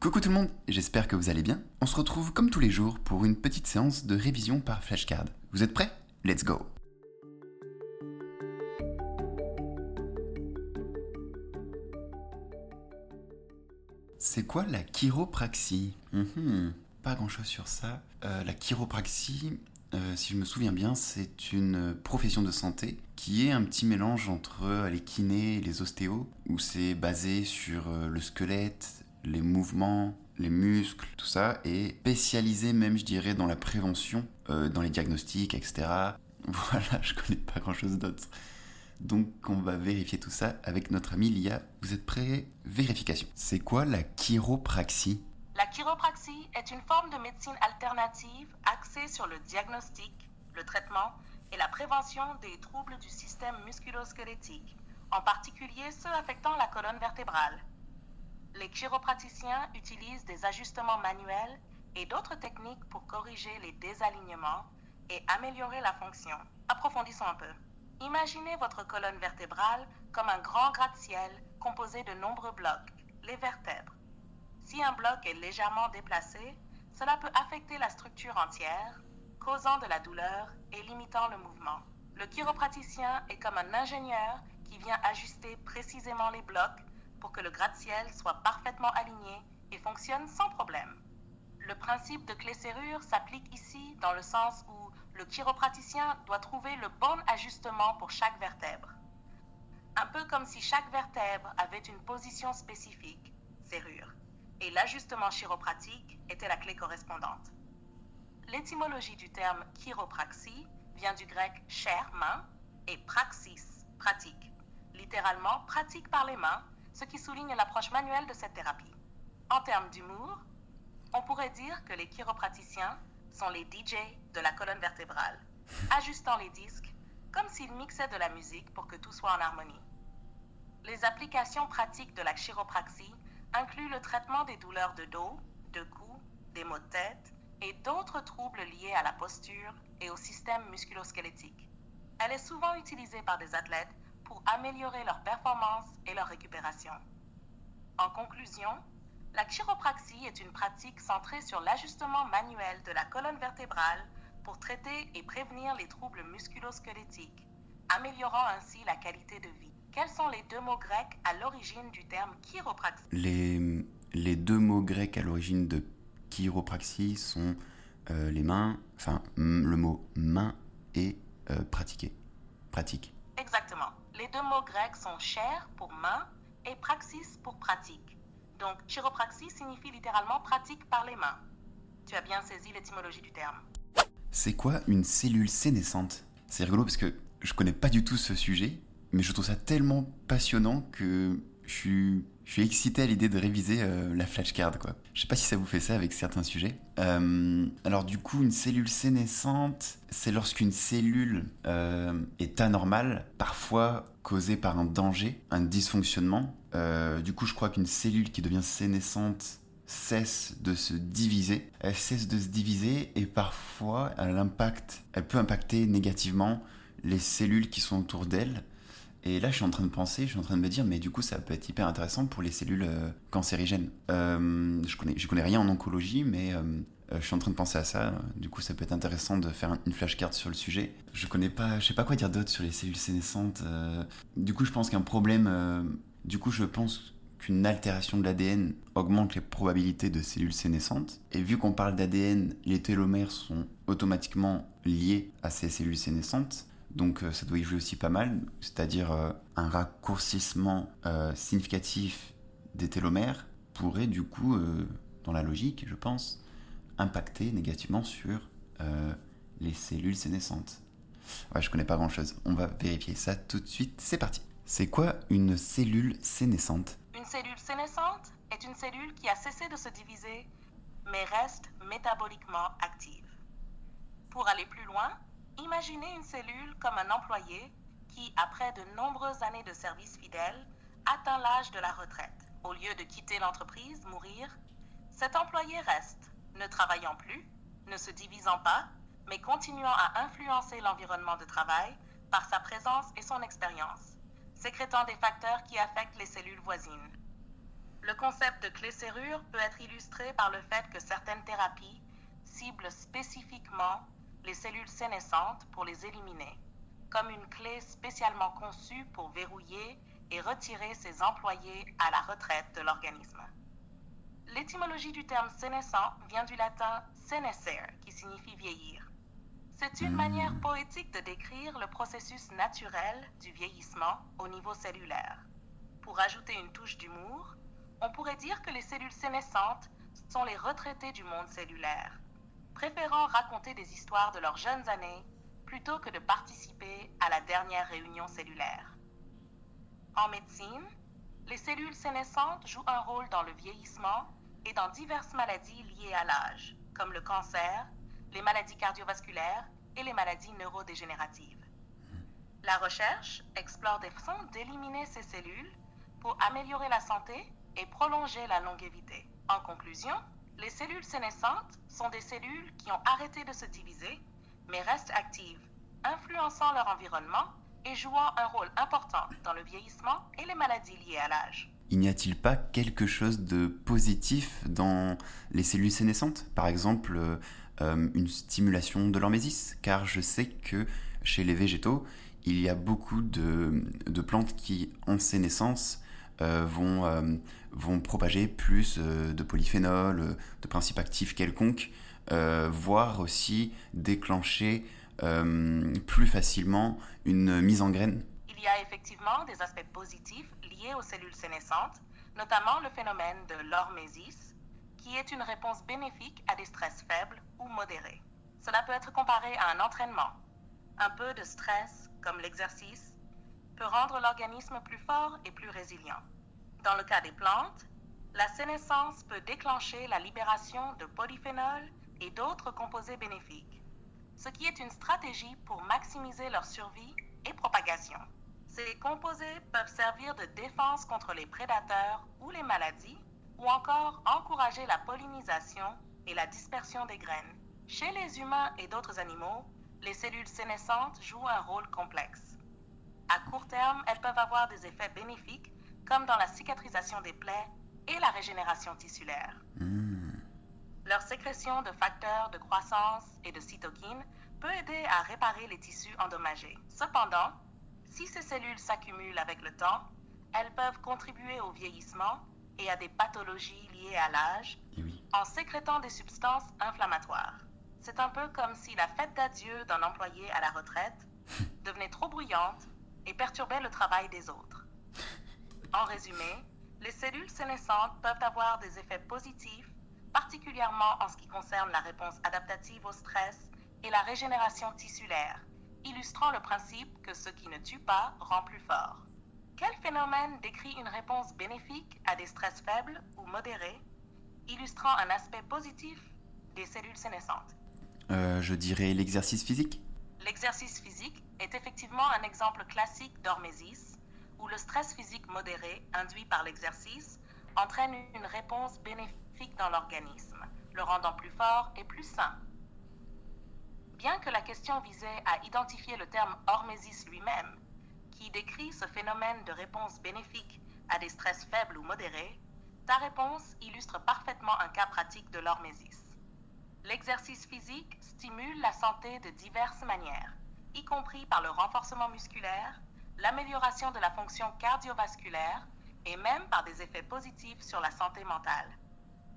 Coucou tout le monde, j'espère que vous allez bien. On se retrouve comme tous les jours pour une petite séance de révision par flashcard. Vous êtes prêts? Let's go C'est quoi la chiropraxie? Mhm, Pas grand chose sur ça. Euh, la chiropraxie, euh, si je me souviens bien, c'est une profession de santé qui est un petit mélange entre euh, les kinés et les ostéos, où c'est basé sur le squelette, les mouvements, les muscles, tout ça, et spécialisé même, je dirais, dans la prévention, euh, dans les diagnostics, etc. Voilà, je connais pas grand chose d'autre. Donc on va vérifier tout ça avec notre ami Lia. Vous êtes prêts? Vérification. C'est quoi la chiropraxie? La chiropraxie est une forme de médecine alternative axée sur le diagnostic, le traitement et la prévention des troubles du système musculo-squelettique, en particulier ceux affectant la colonne vertébrale. Les chiropraticiens utilisent des ajustements manuels et d'autres techniques pour corriger les désalignements et améliorer la fonction. Approfondissons un peu. Imaginez votre colonne vertébrale comme un grand gratte-ciel composé de nombreux blocs, les vertèbres. Si un bloc est légèrement déplacé, cela peut affecter la structure entière, causant de la douleur et limitant le mouvement. Le chiropraticien est comme un ingénieur qui vient ajuster précisément les blocs pour que le gratte-ciel soit parfaitement aligné et fonctionne sans problème. Le principe de clé-serrure s'applique ici dans le sens où le chiropraticien doit trouver le bon ajustement pour chaque vertèbre. Un peu comme si chaque vertèbre avait une position spécifique, serrure, et l'ajustement chiropratique était la clé correspondante. L'étymologie du terme chiropraxie vient du grec chair, main, et praxis, pratique, littéralement pratique par les mains, ce qui souligne l'approche manuelle de cette thérapie. En termes d'humour, on pourrait dire que les chiropraticiens sont les DJ de la colonne vertébrale, ajustant les disques comme s'ils mixaient de la musique pour que tout soit en harmonie. Les applications pratiques de la chiropraxie incluent le traitement des douleurs de dos, de cou, des maux de tête et d'autres troubles liés à la posture et au système musculo-squelettique. Elle est souvent utilisée par des athlètes pour améliorer leur performance et leur récupération. En conclusion, la chiropraxie est une pratique centrée sur l'ajustement manuel de la colonne vertébrale pour traiter et prévenir les troubles musculo-squelettiques, améliorant ainsi la qualité de vie. Quels sont les deux mots grecs à l'origine du terme chiropraxie? Les, deux mots grecs à l'origine de chiropraxie sont euh, les mains, enfin le mot main et euh, pratiquer. Pratique. Les deux mots grecs sont chair pour main et praxis pour pratique. Donc, chiropraxie signifie littéralement pratique par les mains. Tu as bien saisi l'étymologie du terme. C'est quoi une cellule sénescente? C'est rigolo parce que je connais pas du tout ce sujet, mais je trouve ça tellement passionnant que je suis, je excité à l'idée de réviser euh, la flashcard quoi. Je sais pas si ça vous fait ça avec certains sujets. Euh, alors du coup, une cellule sénescente, c'est lorsqu'une cellule euh, est anormale, parfois causée par un danger, un dysfonctionnement. Du coup, je crois qu'une cellule qui devient sénescente cesse de se diviser. Elle cesse de se diviser et parfois elle peut impacter négativement les cellules qui sont autour d'elle. Et là, je suis en train de penser, je suis en train de me dire, mais du coup, ça peut être hyper intéressant pour les cellules euh, cancérigènes. Euh, je connais, connais rien en oncologie, mais euh, je suis en train de penser à ça. Du coup, ça peut être intéressant de faire une flashcard sur le sujet. Je connais pas, je sais pas quoi dire d'autre sur les cellules sénescentes. du coup, je pense qu'un problème, du coup, je pense qu'une altération de l'ADN augmente les probabilités de cellules sénescentes. Et vu qu'on parle d'ADN, les télomères sont automatiquement liés à ces cellules sénescentes. Donc euh, ça doit y jouer aussi pas mal, c'est-à-dire euh, un raccourcissement euh, significatif des télomères pourrait du coup, dans la logique, je pense, impacter négativement sur les cellules sénescentes. Ouais, je connais pas grand-chose. On va vérifier ça tout de suite. C'est parti. C'est quoi une cellule sénescente? Une cellule sénescente est une cellule qui a cessé de se diviser, mais reste métaboliquement active. Pour aller plus loin, imaginez une cellule comme un employé qui, après de nombreuses années de service fidèle, atteint l'âge de la retraite. Au lieu de quitter l'entreprise, mourir, cet employé reste, ne travaillant plus, ne se divisant pas, mais continuant à influencer l'environnement de travail par sa présence et son expérience, sécrétant des facteurs qui affectent les cellules voisines. Le concept de clé-serrure peut être illustré par le fait que certaines thérapies ciblent spécifiquement les cellules sénescentes pour les éliminer, comme une clé spécialement conçue pour verrouiller et retirer ses employés à la retraite de l'organisme. L'étymologie du terme sénescent vient du latin senescere, qui signifie vieillir. C'est une manière poétique de décrire le processus naturel du vieillissement au niveau cellulaire. Pour ajouter une touche d'humour, on pourrait dire que les cellules sénescentes sont les retraités du monde cellulaire, préférant raconter des histoires de leurs jeunes années plutôt que de participer à la dernière réunion cellulaire. En médecine, les cellules sénescentes jouent un rôle dans le vieillissement et dans diverses maladies liées à l'âge, comme le cancer, les maladies cardiovasculaires et les maladies neurodégénératives. La recherche explore des façons d'éliminer ces cellules pour améliorer la santé et prolonger la longévité. En conclusion, les cellules sénescentes sont des cellules qui ont arrêté de se diviser, mais restent actives, influençant leur environnement et jouant un rôle important dans le vieillissement et les maladies liées à l'âge. Il n'y a-t-il pas quelque chose de positif dans les cellules sénescentes? Par exemple, euh, une stimulation de l'hormésis Car je sais que chez les végétaux, il y a beaucoup de, plantes qui, en sénescence, vont, euh, vont propager plus de polyphénol, de principes actifs quelconques, voire aussi déclencher plus facilement une mise en graine il y a effectivement des aspects positifs liés aux cellules sénescentes, notamment le phénomène de l'hormésis, qui est une réponse bénéfique à des stress faibles ou modérés. Cela peut être comparé à un entraînement. Un peu de stress, comme l'exercice, peut rendre l'organisme plus fort et plus résilient. Dans le cas des plantes, la sénescence peut déclencher la libération de polyphénols et d'autres composés bénéfiques, ce qui est une stratégie pour maximiser leur survie et propagation. Ces composés peuvent servir de défense contre les prédateurs ou les maladies, ou encore encourager la pollinisation et la dispersion des graines. Chez les humains et d'autres animaux, les cellules sénescentes jouent un rôle complexe. À court terme, elles peuvent avoir des effets bénéfiques, comme dans la cicatrisation des plaies et la régénération tissulaire. Hmm. Leur sécrétion de facteurs de croissance et de cytokines peut aider à réparer les tissus endommagés. Cependant, si ces cellules s'accumulent avec le temps, elles peuvent contribuer au vieillissement et à des pathologies liées à l'âge eh en sécrétant des substances inflammatoires. C'est un peu comme si la fête d'adieu d'un employé à la retraite devenait trop bruyante et perturbait le travail des autres. En résumé, les cellules sénescentes peuvent avoir des effets positifs, particulièrement en ce qui concerne la réponse adaptative au stress et la régénération tissulaire, illustrant le principe que ce qui ne tue pas rend plus fort. Quel phénomène décrit une réponse bénéfique à des stress faibles ou modérés, illustrant un aspect positif des cellules sénescentes euh, Je dirais l'exercice physique. L'exercice physique est effectivement un exemple classique d'hormésis, où le stress physique modéré induit par l'exercice entraîne une réponse bénéfique dans l'organisme, le rendant plus fort et plus sain. Bien que la question visait à identifier le terme hormésis lui-même, qui décrit ce phénomène de réponse bénéfique à des stress faibles ou modérés, ta réponse illustre parfaitement un cas pratique de l'hormésis. L'exercice physique stimule la santé de diverses manières, y compris par le renforcement musculaire, l'amélioration de la fonction cardiovasculaire et même par des effets positifs sur la santé mentale.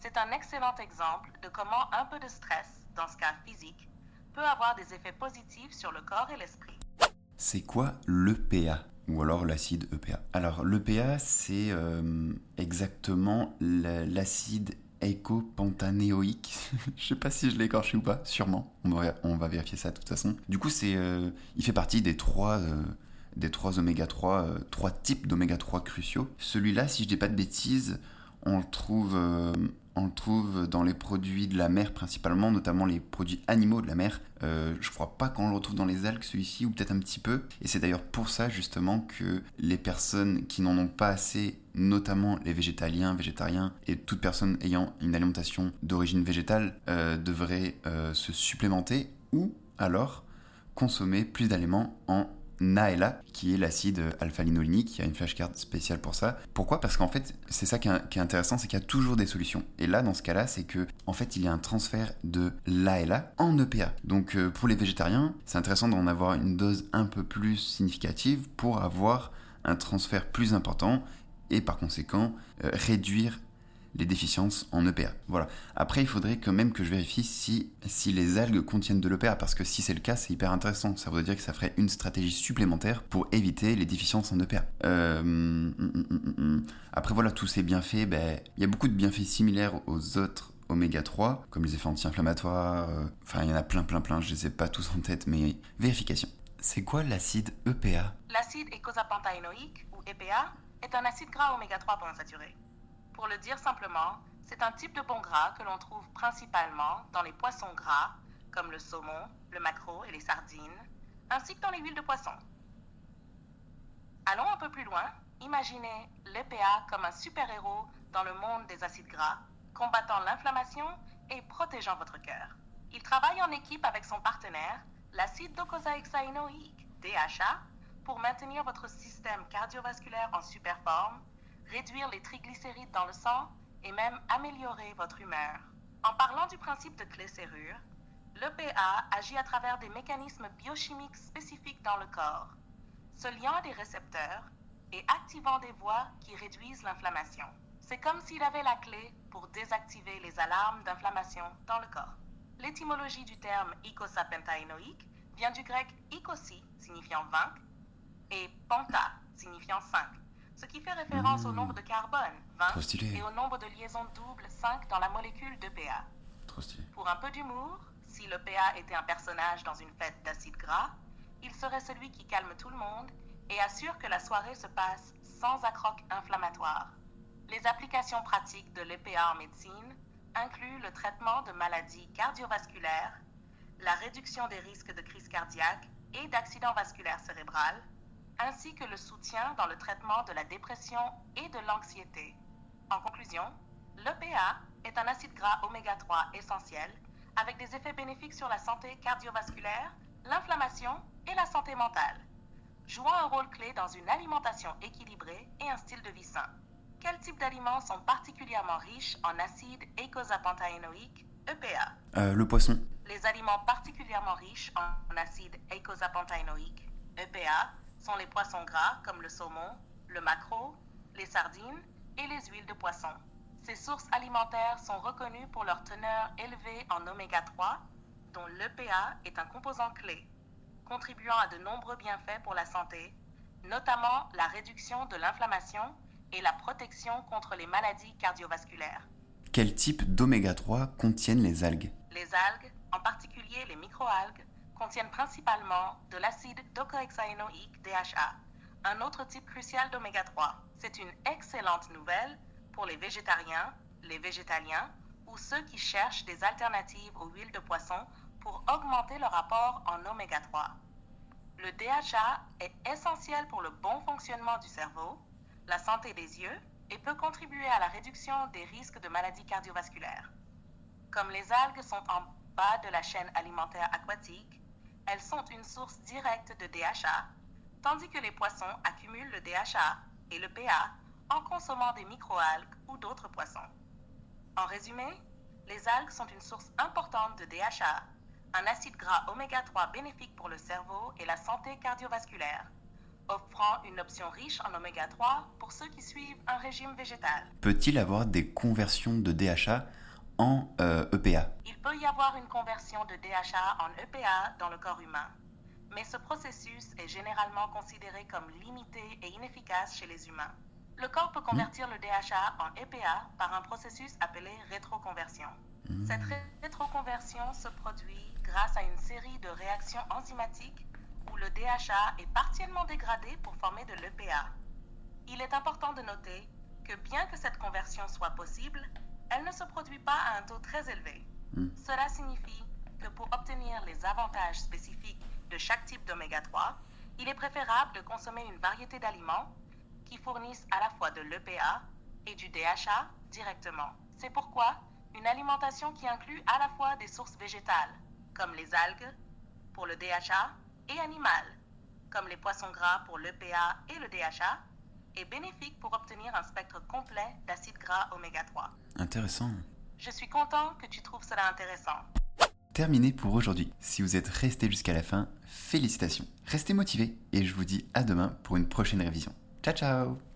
C'est un excellent exemple de comment un peu de stress, dans ce cas physique, peut avoir des effets positifs sur le corps et l'esprit. C'est quoi l'EPA ou alors l'acide EPA Alors l'EPA c'est euh, exactement l'acide écopantanéoïque. je sais pas si je l'ai écorché ou pas, sûrement. On va, vérifier ça de toute façon. Du coup, c'est, euh, il fait partie des trois, euh, des trois oméga 3, trois types d'oméga 3 cruciaux. Celui-là, si je dis pas de bêtises, on le trouve on le trouve dans les produits de la mer principalement, notamment les produits animaux de la mer. Euh, je crois pas qu'on le retrouve dans les algues celui-ci, ou peut-être un petit peu. Et c'est d'ailleurs pour ça justement que les personnes qui n'en ont pas assez, notamment les végétaliens, végétariens et toute personne ayant une alimentation d'origine végétale, euh, devraient euh, se supplémenter ou alors consommer plus d'aliments en NAELA, qui est l'acide alpha-linolénique, qui a une flashcard spéciale pour ça. Pourquoi? Parce qu'en fait, c'est ça qui est, intéressant, c'est qu'il y a toujours des solutions. Et là, dans ce cas-là, c'est que en fait, il y a un transfert de l'ALA en EPA. Donc euh, pour les végétariens, c'est intéressant d'en avoir une dose un peu plus significative pour avoir un transfert plus important et par conséquent euh, réduire les déficiences en EPA. Voilà. Après, il faudrait quand même que je vérifie si, si les algues contiennent de l'EPA, parce que si c'est le cas, c'est hyper intéressant. Ça voudrait dire que ça ferait une stratégie supplémentaire pour éviter les déficiences en EPA. Euh, hum, hum, hum, Après, voilà, tous ces bienfaits, ben, il y a beaucoup de bienfaits similaires aux autres oméga 3, comme les effets anti-inflammatoires, euh, enfin il y en a plein plein plein, je les ai pas tous en tête, mais vérification. C'est quoi l'acide EPA L'acide écosapentaénoïque, ou EPA, est un acide gras oméga 3 saturé. Pour le dire simplement, c'est un type de bon gras que l'on trouve principalement dans les poissons gras, comme le saumon, le maquereau et les sardines, ainsi que dans les huiles de poisson. Allons un peu plus loin. Imaginez l'EPA comme un super-héros dans le monde des acides gras, combattant l'inflammation et protégeant votre cœur. Il travaille en équipe avec son partenaire, l'acide docosahexaénoïque, DHA, pour maintenir votre système cardiovasculaire en super forme réduire les triglycérides dans le sang et même améliorer votre humeur. En parlant du principe de clé-serrure, l'EPA agit à travers des mécanismes biochimiques spécifiques dans le corps, se liant à des récepteurs et activant des voies qui réduisent l'inflammation. C'est comme s'il avait la clé pour désactiver les alarmes d'inflammation dans le corps. L'étymologie du terme icosapentaénoïque vient du grec icosi, signifiant vaincre, et panta, signifiant 5, ce qui fait référence au nombre de carbone, 20, et au nombre de liaisons doubles, 5, dans la molécule d'EPA. Pour un peu d'humour, si l'EPA était un personnage dans une fête d'acide gras, il serait celui qui calme tout le monde et assure que la soirée se passe sans accroc inflammatoire. Les applications pratiques de l'EPA en médecine incluent le traitement de maladies cardiovasculaires, la réduction des risques de crise cardiaque et d'accident vasculaire cérébral, ainsi que le soutien dans le traitement de la dépression et de l'anxiété. En conclusion, l'EPA est un acide gras oméga 3 essentiel avec des effets bénéfiques sur la santé cardiovasculaire, l'inflammation et la santé mentale, jouant un rôle clé dans une alimentation équilibrée et un style de vie sain. Quels types d'aliments sont particulièrement riches en acide eicosapentaénoïque, EPA euh, Le poisson. Les aliments particulièrement riches en acide eicosapentaénoïque, EPA, sont les poissons gras comme le saumon, le maquereau, les sardines et les huiles de poisson. Ces sources alimentaires sont reconnues pour leur teneur élevée en oméga 3, dont l'EPA est un composant clé, contribuant à de nombreux bienfaits pour la santé, notamment la réduction de l'inflammation et la protection contre les maladies cardiovasculaires. Quel type d'oméga 3 contiennent les algues? Les algues, en particulier les microalgues, contiennent principalement de l'acide docosahexaénoïque DHA, un autre type crucial d'oméga 3. C'est une excellente nouvelle pour les végétariens, les végétaliens ou ceux qui cherchent des alternatives aux huiles de poisson pour augmenter leur apport en oméga 3. Le DHA est essentiel pour le bon fonctionnement du cerveau, la santé des yeux et peut contribuer à la réduction des risques de maladies cardiovasculaires. Comme les algues sont en bas de la chaîne alimentaire aquatique, elles sont une source directe de DHA, tandis que les poissons accumulent le DHA et le PA en consommant des microalgues ou d'autres poissons. En résumé, les algues sont une source importante de DHA, un acide gras oméga 3 bénéfique pour le cerveau et la santé cardiovasculaire, offrant une option riche en oméga 3 pour ceux qui suivent un régime végétal. Peut-il avoir des conversions de DHA en EPA euh, e Il peut y avoir une conversion de DHA en EPA dans le corps humain, mais ce processus est généralement considéré comme limité et inefficace chez les humains. Le corps peut convertir le DHA en EPA par un processus appelé rétroconversion. Cette rétroconversion se produit grâce à une série de réactions enzymatiques où le DHA est partiellement dégradé pour former de l'EPA. Il est important de noter que bien que cette conversion soit possible, elle ne se produit pas à un taux très élevé. Hmm. Cela signifie que pour obtenir les avantages spécifiques de chaque type d'oméga 3, il est préférable de consommer une variété d'aliments qui fournissent à la fois de l'EPA et du DHA directement. C'est pourquoi une alimentation qui inclut à la fois des sources végétales, comme les algues, pour le DHA, et animales, comme les poissons gras pour l'EPA et le DHA, est bénéfique pour obtenir un spectre complet d'acides gras oméga 3. Intéressant. Je suis content que tu trouves cela intéressant. Terminé pour aujourd'hui. Si vous êtes resté jusqu'à la fin, félicitations. Restez motivés et je vous dis à demain pour une prochaine révision. Ciao ciao